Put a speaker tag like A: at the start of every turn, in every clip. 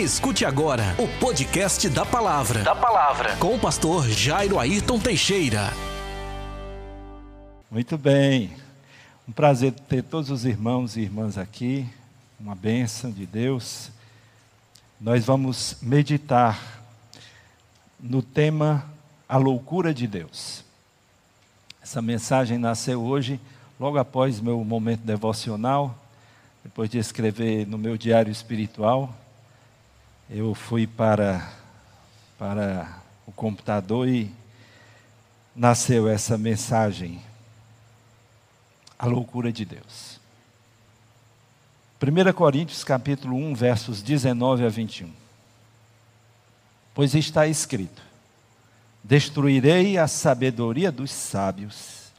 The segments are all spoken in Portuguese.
A: Escute agora o podcast da Palavra. Da Palavra. Com o pastor Jairo Ayrton Teixeira.
B: Muito bem. Um prazer ter todos os irmãos e irmãs aqui. Uma bênção de Deus. Nós vamos meditar no tema A Loucura de Deus. Essa mensagem nasceu hoje, logo após meu momento devocional, depois de escrever no meu diário espiritual eu fui para, para o computador e nasceu essa mensagem. A loucura de Deus. 1 Coríntios capítulo 1, versos 19 a 21. Pois está escrito: Destruirei a sabedoria dos sábios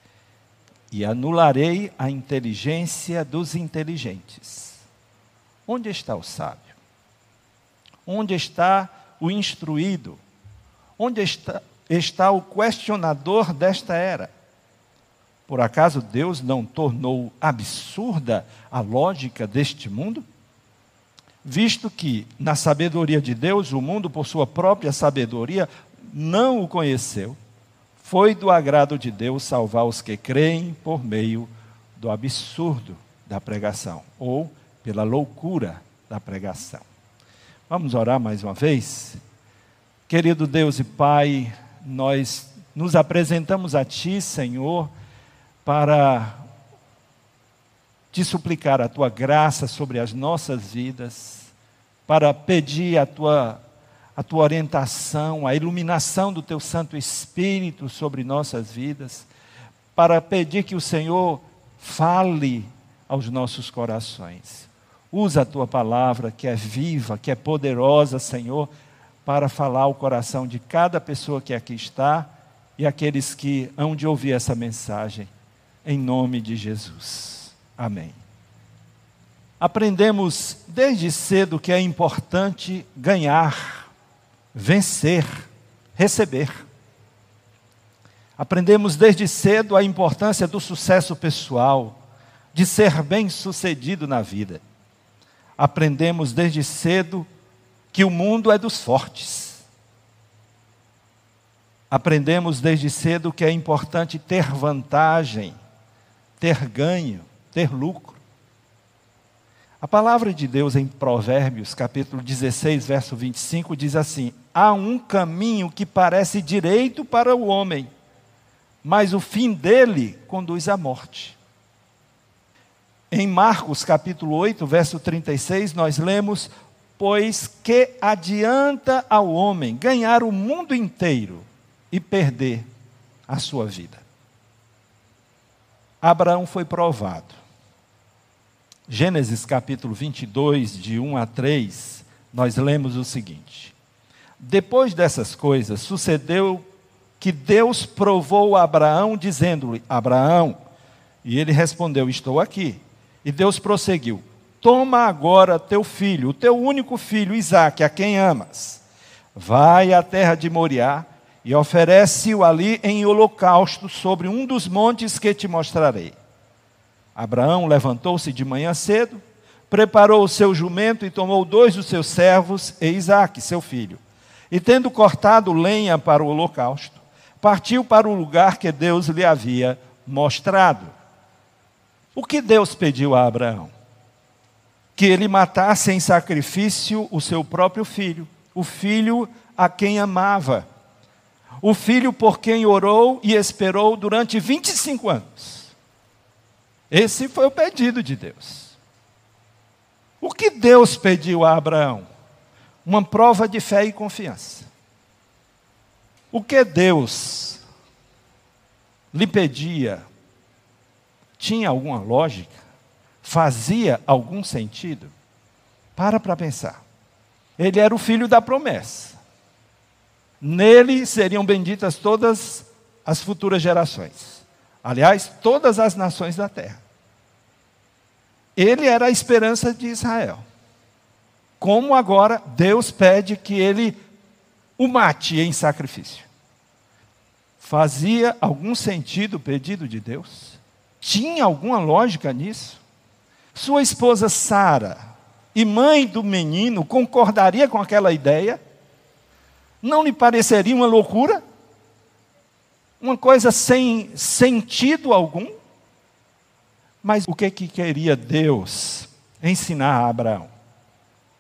B: e anularei a inteligência dos inteligentes. Onde está o sábio? Onde está o instruído? Onde está, está o questionador desta era? Por acaso Deus não tornou absurda a lógica deste mundo? Visto que, na sabedoria de Deus, o mundo, por sua própria sabedoria, não o conheceu, foi do agrado de Deus salvar os que creem por meio do absurdo da pregação, ou pela loucura da pregação. Vamos orar mais uma vez? Querido Deus e Pai, nós nos apresentamos a Ti, Senhor, para te suplicar a Tua graça sobre as nossas vidas, para pedir a Tua, a tua orientação, a iluminação do Teu Santo Espírito sobre nossas vidas, para pedir que o Senhor fale aos nossos corações. Usa a tua palavra, que é viva, que é poderosa, Senhor, para falar ao coração de cada pessoa que aqui está e aqueles que hão de ouvir essa mensagem, em nome de Jesus. Amém. Aprendemos desde cedo que é importante ganhar, vencer, receber. Aprendemos desde cedo a importância do sucesso pessoal, de ser bem-sucedido na vida aprendemos desde cedo que o mundo é dos fortes. Aprendemos desde cedo que é importante ter vantagem, ter ganho, ter lucro. A palavra de Deus em Provérbios, capítulo 16, verso 25, diz assim: Há um caminho que parece direito para o homem, mas o fim dele conduz à morte. Em Marcos capítulo 8, verso 36, nós lemos: Pois que adianta ao homem ganhar o mundo inteiro e perder a sua vida? Abraão foi provado. Gênesis capítulo 22, de 1 a 3, nós lemos o seguinte: Depois dessas coisas, sucedeu que Deus provou Abraão, dizendo-lhe: Abraão, e ele respondeu: Estou aqui. E Deus prosseguiu: Toma agora teu filho, o teu único filho, Isaque, a quem amas. Vai à terra de Moriá e oferece-o ali em holocausto sobre um dos montes que te mostrarei. Abraão levantou-se de manhã cedo, preparou o seu jumento e tomou dois dos seus servos e Isaque, seu filho. E tendo cortado lenha para o holocausto, partiu para o lugar que Deus lhe havia mostrado. O que Deus pediu a Abraão? Que ele matasse em sacrifício o seu próprio filho, o filho a quem amava, o filho por quem orou e esperou durante 25 anos. Esse foi o pedido de Deus. O que Deus pediu a Abraão? Uma prova de fé e confiança. O que Deus lhe pedia tinha alguma lógica? Fazia algum sentido? Para para pensar. Ele era o filho da promessa. Nele seriam benditas todas as futuras gerações. Aliás, todas as nações da terra. Ele era a esperança de Israel. Como agora Deus pede que ele o mate em sacrifício? Fazia algum sentido o pedido de Deus? Tinha alguma lógica nisso? Sua esposa Sara e mãe do menino concordaria com aquela ideia? Não lhe pareceria uma loucura? Uma coisa sem sentido algum? Mas o que, que queria Deus ensinar a Abraão?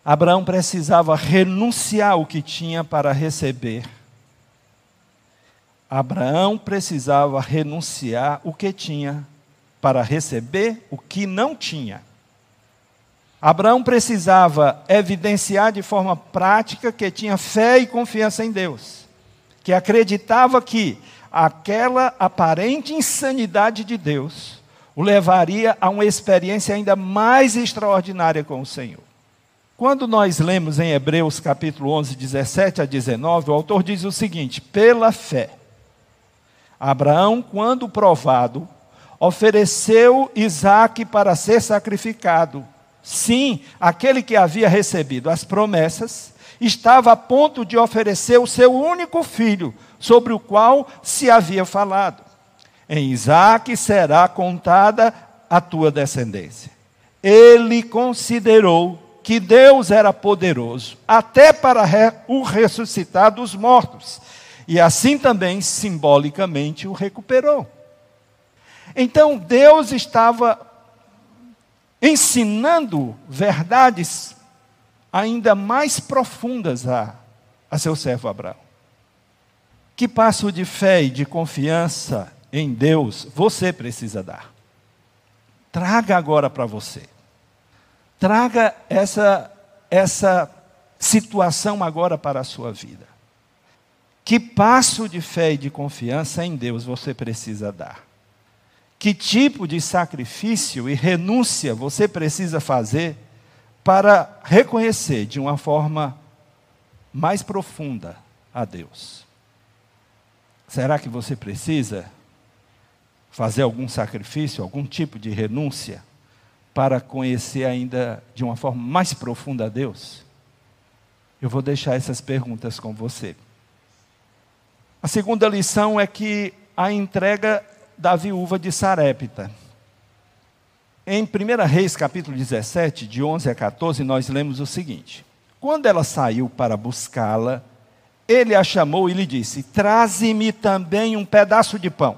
B: Abraão precisava renunciar o que tinha para receber. Abraão precisava renunciar o que tinha para receber o que não tinha. Abraão precisava evidenciar de forma prática que tinha fé e confiança em Deus, que acreditava que aquela aparente insanidade de Deus o levaria a uma experiência ainda mais extraordinária com o Senhor. Quando nós lemos em Hebreus capítulo 11, 17 a 19, o autor diz o seguinte: pela fé, Abraão, quando provado, ofereceu Isaque para ser sacrificado. Sim, aquele que havia recebido as promessas estava a ponto de oferecer o seu único filho, sobre o qual se havia falado. Em Isaque será contada a tua descendência. Ele considerou que Deus era poderoso até para o ressuscitar dos mortos, e assim também simbolicamente o recuperou. Então Deus estava ensinando verdades ainda mais profundas a, a seu servo Abraão. Que passo de fé e de confiança em Deus você precisa dar? Traga agora para você. Traga essa, essa situação agora para a sua vida. Que passo de fé e de confiança em Deus você precisa dar? Que tipo de sacrifício e renúncia você precisa fazer para reconhecer de uma forma mais profunda a Deus? Será que você precisa fazer algum sacrifício, algum tipo de renúncia para conhecer ainda de uma forma mais profunda a Deus? Eu vou deixar essas perguntas com você. A segunda lição é que a entrega da viúva de Sarepta. Em 1 Reis, capítulo 17, de 11 a 14, nós lemos o seguinte: Quando ela saiu para buscá-la, ele a chamou e lhe disse: Traze-me também um pedaço de pão.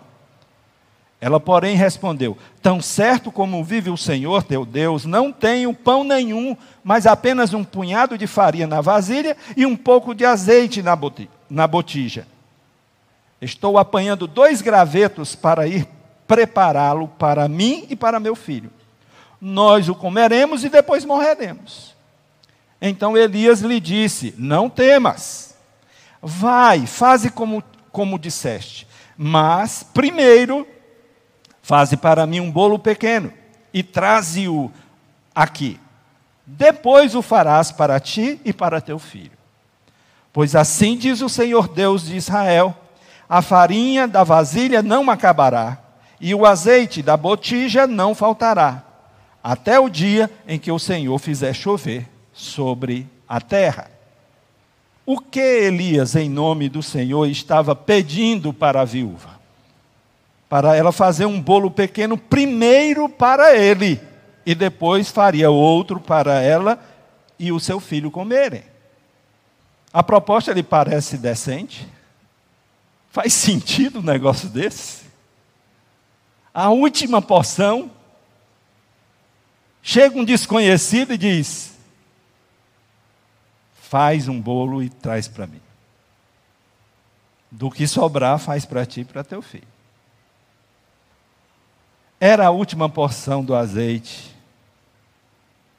B: Ela, porém, respondeu: Tão certo como vive o Senhor teu Deus, não tenho pão nenhum, mas apenas um punhado de farinha na vasilha e um pouco de azeite na botija. Estou apanhando dois gravetos para ir prepará-lo para mim e para meu filho. Nós o comeremos e depois morreremos. Então Elias lhe disse: Não temas, vai, faze como, como disseste, mas primeiro faze para mim um bolo pequeno e traze-o aqui. Depois o farás para ti e para teu filho. Pois assim diz o Senhor Deus de Israel: a farinha da vasilha não acabará, e o azeite da botija não faltará, até o dia em que o Senhor fizer chover sobre a terra. O que Elias, em nome do Senhor, estava pedindo para a viúva? Para ela fazer um bolo pequeno primeiro para ele, e depois faria outro para ela e o seu filho comerem. A proposta lhe parece decente? Faz sentido um negócio desse? A última porção, chega um desconhecido e diz: Faz um bolo e traz para mim. Do que sobrar, faz para ti e para teu filho. Era a última porção do azeite.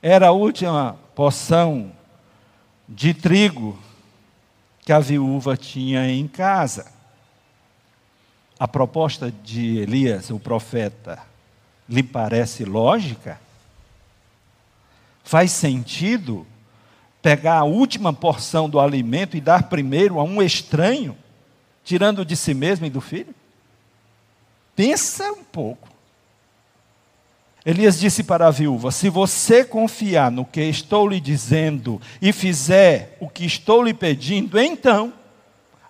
B: Era a última porção de trigo que a viúva tinha em casa a proposta de Elias, o profeta, lhe parece lógica? Faz sentido pegar a última porção do alimento e dar primeiro a um estranho, tirando de si mesmo e do filho? Pensa um pouco. Elias disse para a viúva: Se você confiar no que estou lhe dizendo e fizer o que estou lhe pedindo, então,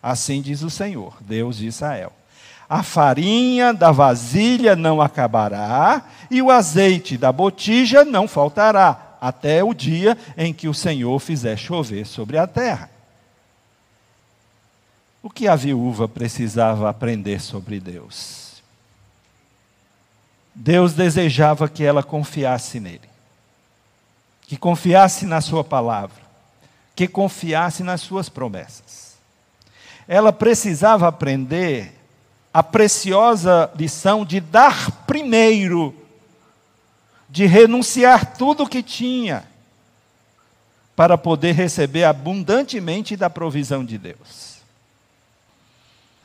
B: assim diz o Senhor, Deus de Israel a farinha da vasilha não acabará, e o azeite da botija não faltará, até o dia em que o Senhor fizer chover sobre a terra. O que a viúva precisava aprender sobre Deus? Deus desejava que ela confiasse nele, que confiasse na Sua palavra, que confiasse nas Suas promessas. Ela precisava aprender a preciosa lição de dar primeiro, de renunciar tudo o que tinha, para poder receber abundantemente da provisão de Deus.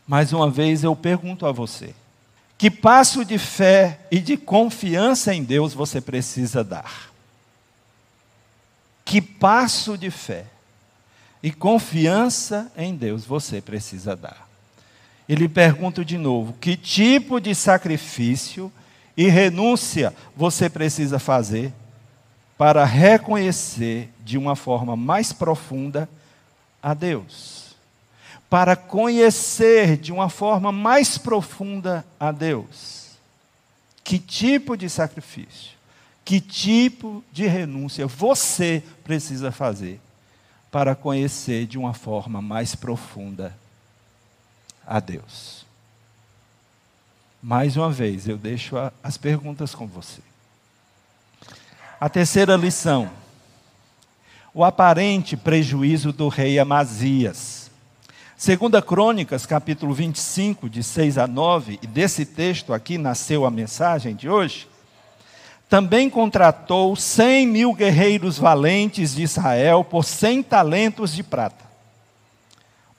B: Mais uma vez eu pergunto a você: que passo de fé e de confiança em Deus você precisa dar? Que passo de fé e confiança em Deus você precisa dar? E lhe pergunto de novo: que tipo de sacrifício e renúncia você precisa fazer para reconhecer de uma forma mais profunda a Deus? para conhecer de uma forma mais profunda a Deus. Que tipo de sacrifício, que tipo de renúncia você precisa fazer para conhecer de uma forma mais profunda a Deus? Mais uma vez, eu deixo as perguntas com você. A terceira lição: o aparente prejuízo do rei Amazias. Segunda Crônicas, capítulo 25, de 6 a 9, e desse texto aqui nasceu a mensagem de hoje, também contratou cem mil guerreiros valentes de Israel por cem talentos de prata.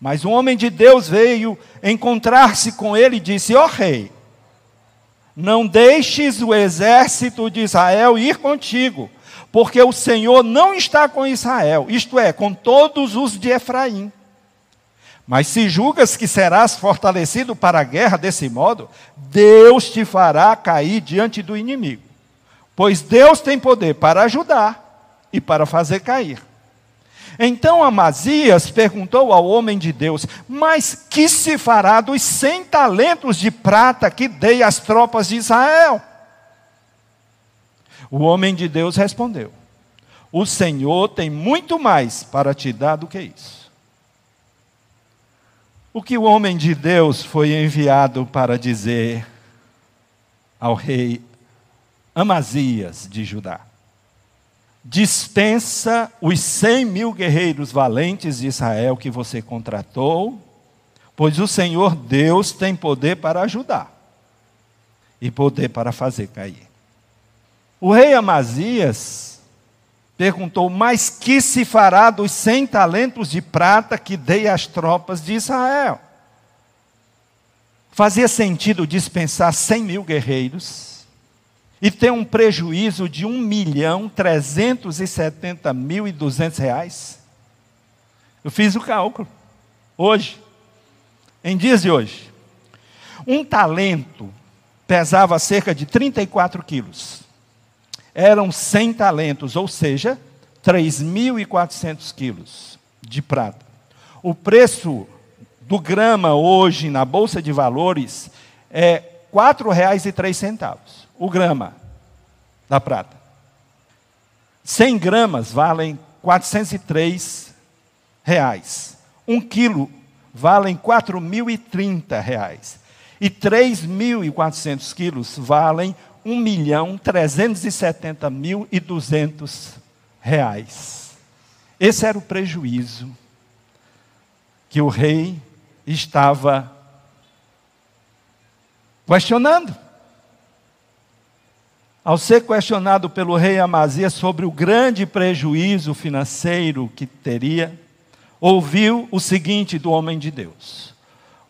B: Mas um homem de Deus veio encontrar-se com ele e disse: Ó oh, rei, não deixes o exército de Israel ir contigo, porque o Senhor não está com Israel, isto é, com todos os de Efraim. Mas se julgas que serás fortalecido para a guerra desse modo, Deus te fará cair diante do inimigo. Pois Deus tem poder para ajudar e para fazer cair. Então Amazias perguntou ao homem de Deus: Mas que se fará dos cem talentos de prata que dei às tropas de Israel? O homem de Deus respondeu: O Senhor tem muito mais para te dar do que isso. O que o homem de Deus foi enviado para dizer ao rei Amazias de Judá? Dispensa os cem mil guerreiros valentes de Israel que você contratou, pois o Senhor Deus tem poder para ajudar e poder para fazer cair. O rei Amazias perguntou: Mas que se fará dos cem talentos de prata que dei às tropas de Israel? Fazia sentido dispensar cem mil guerreiros e ter um prejuízo de um milhão trezentos e setenta mil e duzentos reais? Eu fiz o cálculo hoje, em dias de hoje. Um talento pesava cerca de 34 quilos eram 100 talentos, ou seja, 3.400 quilos de prata. O preço do grama hoje na Bolsa de Valores é R$ 4,03, o grama da prata. 100 gramas valem 403 reais. Um quilo valem 4.030 reais. E 3.400 quilos valem 1 milhão 370 mil e 200 reais. Esse era o prejuízo que o rei estava questionando. Ao ser questionado pelo rei Amazias sobre o grande prejuízo financeiro que teria, ouviu o seguinte do homem de Deus: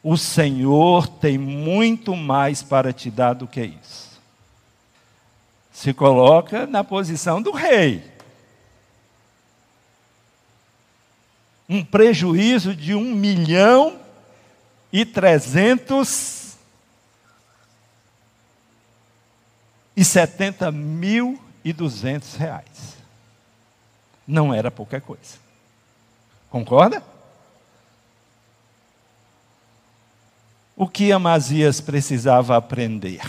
B: O Senhor tem muito mais para te dar do que isso se coloca na posição do rei. Um prejuízo de um milhão e trezentos e setenta mil e duzentos reais. Não era pouca coisa. Concorda? O que Amazias precisava aprender?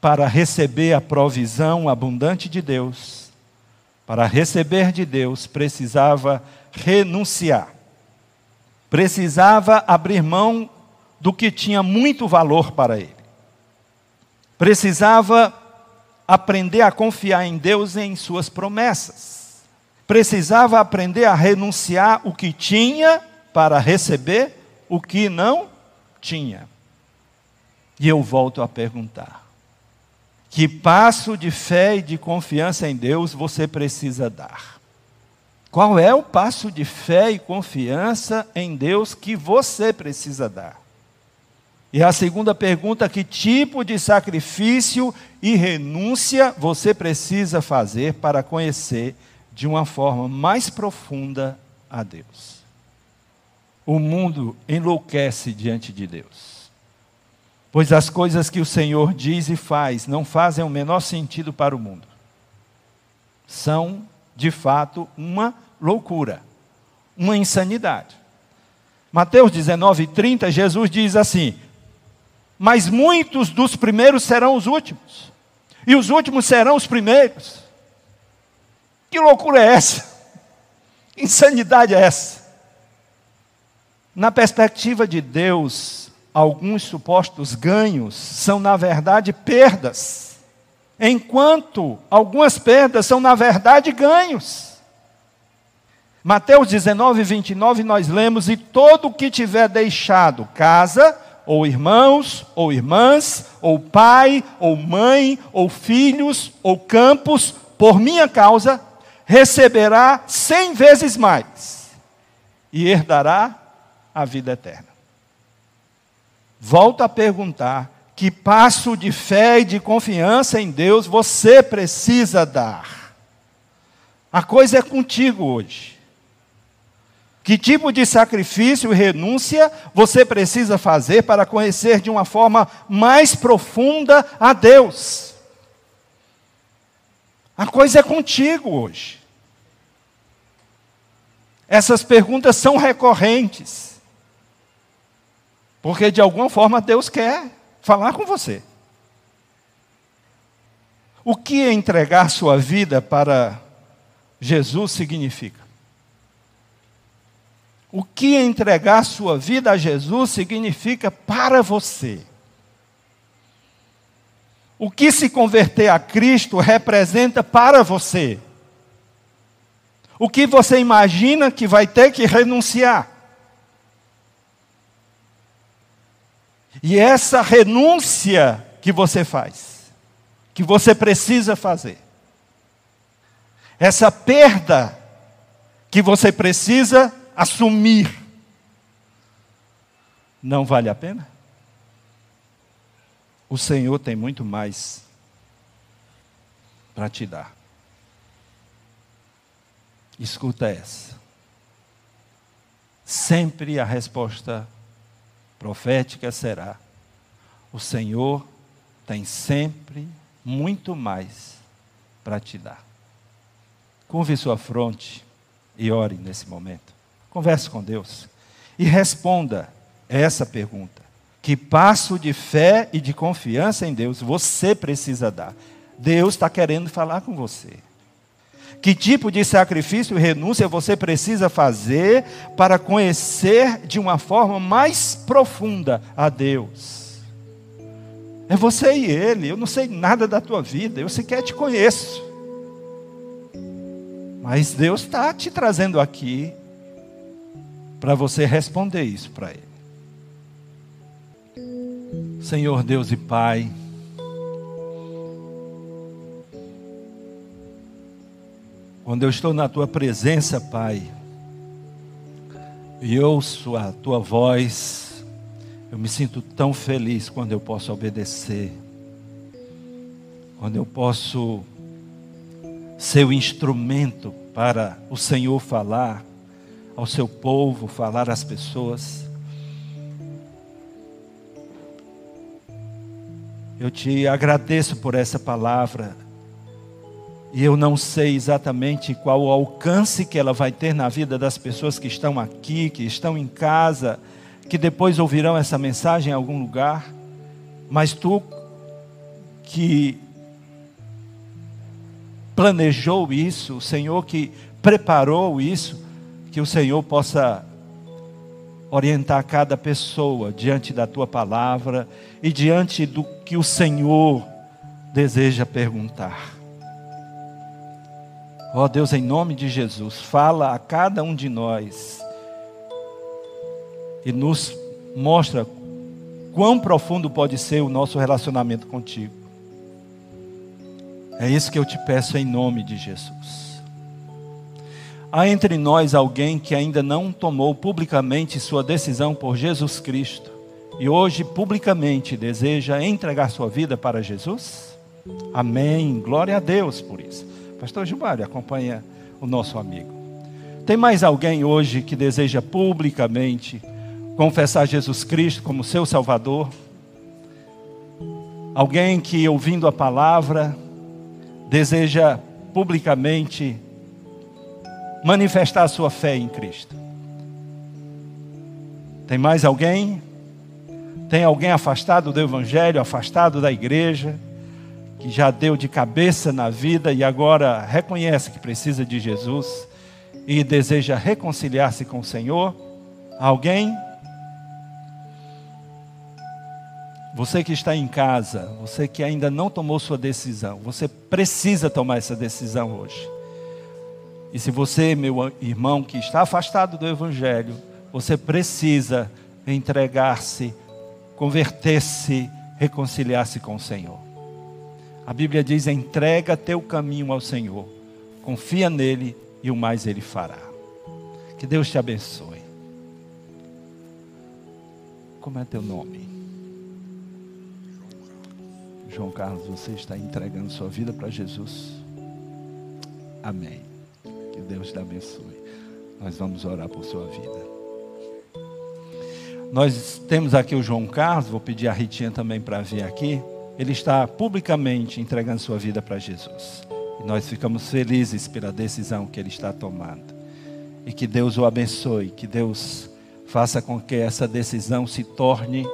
B: para receber a provisão abundante de Deus para receber de Deus, precisava renunciar. Precisava abrir mão do que tinha muito valor para ele. Precisava aprender a confiar em Deus e em suas promessas. Precisava aprender a renunciar o que tinha para receber o que não tinha. E eu volto a perguntar: que passo de fé e de confiança em Deus você precisa dar? Qual é o passo de fé e confiança em Deus que você precisa dar? E a segunda pergunta: que tipo de sacrifício e renúncia você precisa fazer para conhecer de uma forma mais profunda a Deus? O mundo enlouquece diante de Deus, pois as coisas que o Senhor diz e faz não fazem o menor sentido para o mundo. São, de fato, uma loucura, uma insanidade. Mateus 19, 30, Jesus diz assim: mas muitos dos primeiros serão os últimos, e os últimos serão os primeiros. Que loucura é essa? Insanidade é essa? Na perspectiva de Deus, alguns supostos ganhos são, na verdade, perdas, enquanto algumas perdas são, na verdade, ganhos. Mateus 19, 29, nós lemos: E todo o que tiver deixado casa, ou irmãos, ou irmãs, ou pai, ou mãe, ou filhos, ou campos, por minha causa, receberá cem vezes mais e herdará a vida eterna. Volto a perguntar: que passo de fé e de confiança em Deus você precisa dar? A coisa é contigo hoje. Que tipo de sacrifício e renúncia você precisa fazer para conhecer de uma forma mais profunda a Deus? A coisa é contigo hoje. Essas perguntas são recorrentes. Porque de alguma forma Deus quer falar com você. O que entregar sua vida para Jesus significa? O que entregar sua vida a Jesus significa para você. O que se converter a Cristo representa para você. O que você imagina que vai ter que renunciar. E essa renúncia que você faz, que você precisa fazer, essa perda que você precisa assumir, não vale a pena? O Senhor tem muito mais para te dar. Escuta essa. Sempre a resposta profética será: o Senhor tem sempre muito mais para te dar. Curve sua fronte e ore nesse momento. Converse com Deus e responda essa pergunta. Que passo de fé e de confiança em Deus você precisa dar? Deus está querendo falar com você. Que tipo de sacrifício e renúncia você precisa fazer para conhecer de uma forma mais profunda a Deus? É você e Ele. Eu não sei nada da tua vida, eu sequer te conheço. Mas Deus está te trazendo aqui para você responder isso para Ele. Senhor Deus e Pai, quando eu estou na Tua presença, Pai, e ouço a Tua voz, eu me sinto tão feliz quando eu posso obedecer, quando eu posso ser o instrumento para o Senhor falar, ao seu povo, falar às pessoas. Eu te agradeço por essa palavra. E eu não sei exatamente qual o alcance que ela vai ter na vida das pessoas que estão aqui, que estão em casa, que depois ouvirão essa mensagem em algum lugar. Mas tu que planejou isso, o Senhor que preparou isso, que o Senhor possa orientar cada pessoa diante da tua palavra e diante do que o Senhor deseja perguntar. Ó oh Deus, em nome de Jesus, fala a cada um de nós e nos mostra quão profundo pode ser o nosso relacionamento contigo. É isso que eu te peço em nome de Jesus. Há entre nós alguém que ainda não tomou publicamente sua decisão por Jesus Cristo e hoje publicamente deseja entregar sua vida para Jesus? Amém. Glória a Deus por isso. Pastor Gilmário, acompanha o nosso amigo. Tem mais alguém hoje que deseja publicamente confessar Jesus Cristo como seu Salvador? Alguém que, ouvindo a palavra, deseja publicamente manifestar a sua fé em Cristo? Tem mais alguém? Tem alguém afastado do Evangelho, afastado da igreja, que já deu de cabeça na vida e agora reconhece que precisa de Jesus e deseja reconciliar-se com o Senhor? Alguém? Você que está em casa, você que ainda não tomou sua decisão, você precisa tomar essa decisão hoje. E se você, meu irmão, que está afastado do Evangelho, você precisa entregar-se, converter-se, reconciliar-se com o Senhor. A Bíblia diz: entrega teu caminho ao Senhor, confia nele e o mais ele fará. Que Deus te abençoe. Como é teu nome? João Carlos, você está entregando sua vida para Jesus. Amém. Que Deus te abençoe. Nós vamos orar por sua vida. Nós temos aqui o João Carlos, vou pedir a Ritinha também para vir aqui. Ele está publicamente entregando sua vida para Jesus. E nós ficamos felizes pela decisão que ele está tomando. E que Deus o abençoe, que Deus faça com que essa decisão se torne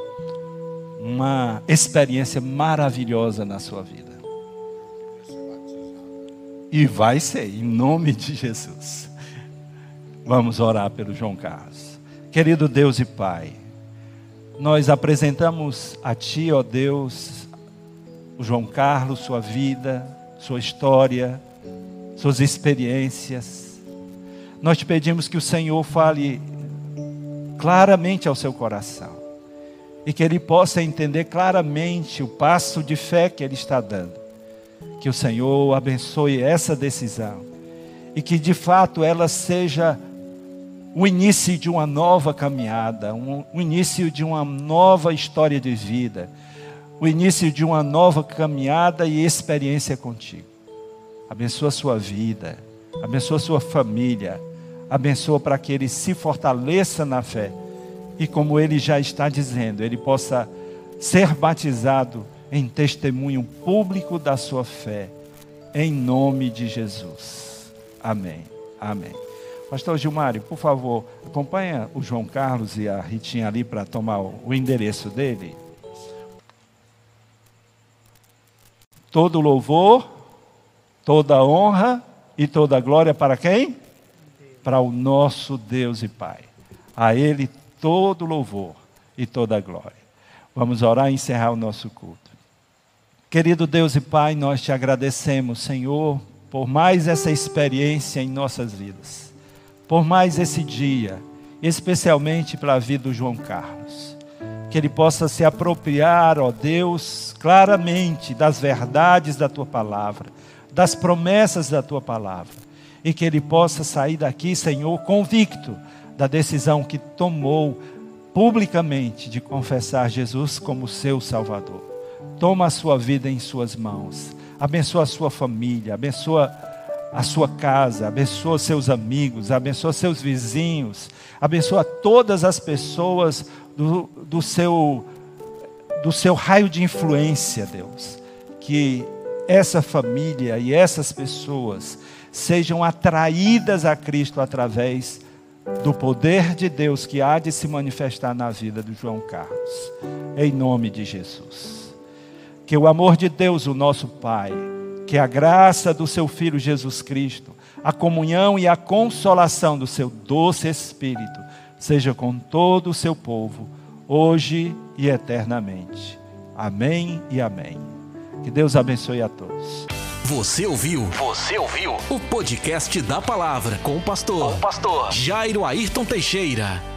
B: uma experiência maravilhosa na sua vida. E vai ser, em nome de Jesus. Vamos orar pelo João Carlos. Querido Deus e Pai, nós apresentamos a Ti, ó Deus, o João Carlos, sua vida, sua história, suas experiências. Nós te pedimos que o Senhor fale claramente ao seu coração e que ele possa entender claramente o passo de fé que ele está dando. Que o Senhor abençoe essa decisão e que de fato ela seja o início de uma nova caminhada, um, o início de uma nova história de vida, o início de uma nova caminhada e experiência contigo. Abençoa a sua vida, abençoa a sua família, abençoa para que ele se fortaleça na fé e como ele já está dizendo, ele possa ser batizado em testemunho público da sua fé, em nome de Jesus. Amém. Amém. Pastor Gilmário, por favor, acompanha o João Carlos e a Ritinha ali para tomar o endereço dele. Todo louvor, toda honra e toda glória para quem? Para o nosso Deus e Pai. A Ele todo louvor e toda glória. Vamos orar e encerrar o nosso culto. Querido Deus e Pai, nós te agradecemos, Senhor, por mais essa experiência em nossas vidas, por mais esse dia, especialmente pela vida do João Carlos. Que ele possa se apropriar, ó Deus, claramente das verdades da tua palavra, das promessas da tua palavra, e que ele possa sair daqui, Senhor, convicto da decisão que tomou publicamente de confessar Jesus como seu Salvador. Toma a sua vida em suas mãos. Abençoa a sua família, abençoa a sua casa, abençoa seus amigos, abençoa seus vizinhos, abençoa todas as pessoas do, do, seu, do seu raio de influência, Deus. Que essa família e essas pessoas sejam atraídas a Cristo através do poder de Deus que há de se manifestar na vida do João Carlos. Em nome de Jesus. Que o amor de Deus, o nosso Pai, Que a graça do seu Filho Jesus Cristo, a comunhão e a consolação do seu doce Espírito, seja com todo o seu povo, hoje e eternamente. Amém e amém. Que Deus abençoe a todos.
A: Você ouviu? Você ouviu? O podcast da palavra com o pastor, com o pastor Jairo Ayrton Teixeira.